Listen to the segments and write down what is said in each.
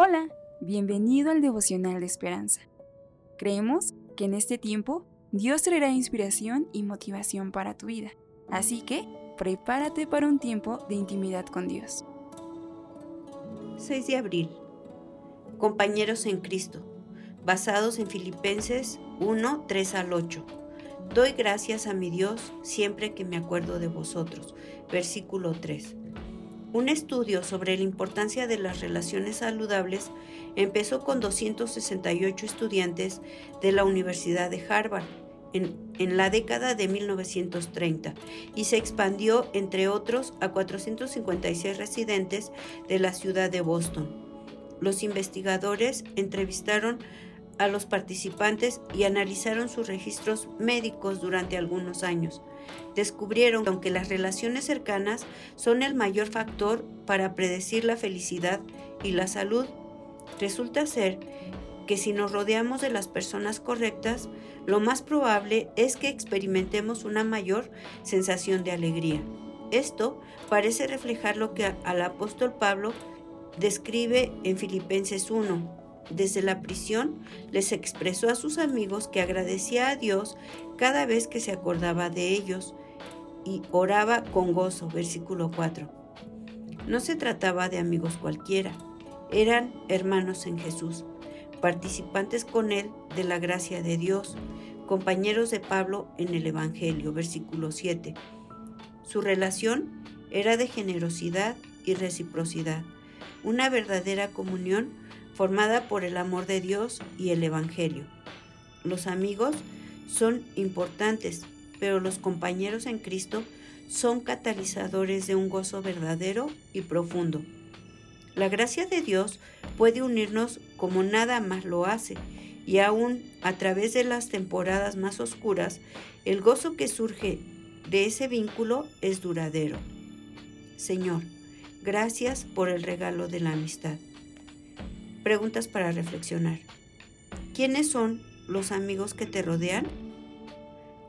Hola, bienvenido al devocional de esperanza. Creemos que en este tiempo Dios traerá inspiración y motivación para tu vida, así que prepárate para un tiempo de intimidad con Dios. 6 de abril. Compañeros en Cristo, basados en Filipenses 1, 3 al 8. Doy gracias a mi Dios siempre que me acuerdo de vosotros. Versículo 3. Un estudio sobre la importancia de las relaciones saludables empezó con 268 estudiantes de la Universidad de Harvard en, la década de 1930 y se expandió, entre otros, a 456 residentes de la ciudad de Boston. Los investigadores entrevistaron a los participantes y analizaron sus registros médicos durante algunos años descubrieron que aunque las relaciones cercanas son el mayor factor para predecir la felicidad y la salud, resulta ser que si nos rodeamos de las personas correctas, lo más probable es que experimentemos una mayor sensación de alegría. Esto parece reflejar lo que al apóstol Pablo describe en Filipenses 1, desde la prisión, les expresó a sus amigos que agradecía a Dios cada vez que se acordaba de ellos y oraba con gozo, versículo 4. No se trataba de amigos cualquiera, eran hermanos en Jesús, participantes con Él de la gracia de Dios, compañeros de Pablo en el Evangelio, versículo 7. Su relación era de generosidad y reciprocidad, una verdadera comunión formada por el amor de Dios y el Evangelio. Los amigos son importantes, pero los compañeros en Cristo son catalizadores de un gozo verdadero y profundo. La gracia de Dios puede unirnos como nada más lo hace, y aún a través de las temporadas más oscuras, el gozo que surge de ese vínculo es duradero. Señor, gracias por el regalo de la amistad. Preguntas para reflexionar. ¿Quiénes son los amigos que te rodean?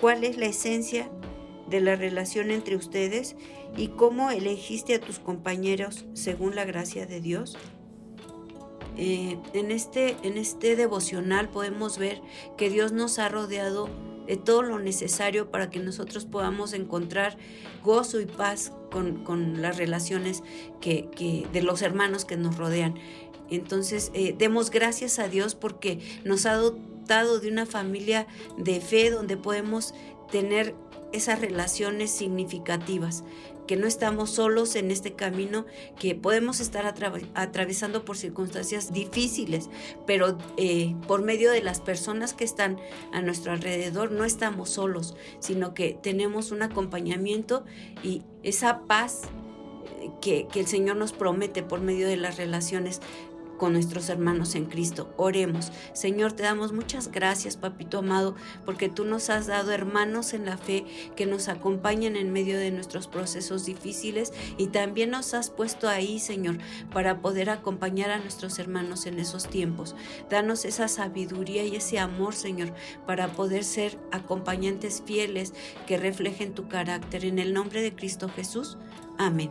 ¿Cuál es la esencia de la relación entre ustedes y cómo elegiste a tus compañeros según la gracia de Dios? Eh, en, este, en este devocional podemos ver que Dios nos ha rodeado de todo lo necesario para que nosotros podamos encontrar gozo y paz con, las relaciones que, de los hermanos que nos rodean. Entonces, eh, demos gracias a Dios porque nos ha dotado de una familia de fe donde podemos tener esas relaciones significativas, que no estamos solos en este camino, que podemos estar atravesando por circunstancias difíciles, pero eh, por medio de las personas que están a nuestro alrededor no estamos solos, sino que tenemos un acompañamiento y esa paz eh, que, que, el Señor nos promete por medio de las relaciones con nuestros hermanos en Cristo. Oremos. Señor, te damos muchas gracias, papito amado, porque tú nos has dado hermanos en la fe que nos acompañan en medio de nuestros procesos difíciles y también nos has puesto ahí, Señor, para poder acompañar a nuestros hermanos en esos tiempos. Danos esa sabiduría y ese amor, Señor, para poder ser acompañantes fieles que reflejen tu carácter. En el nombre de Cristo Jesús. Amén.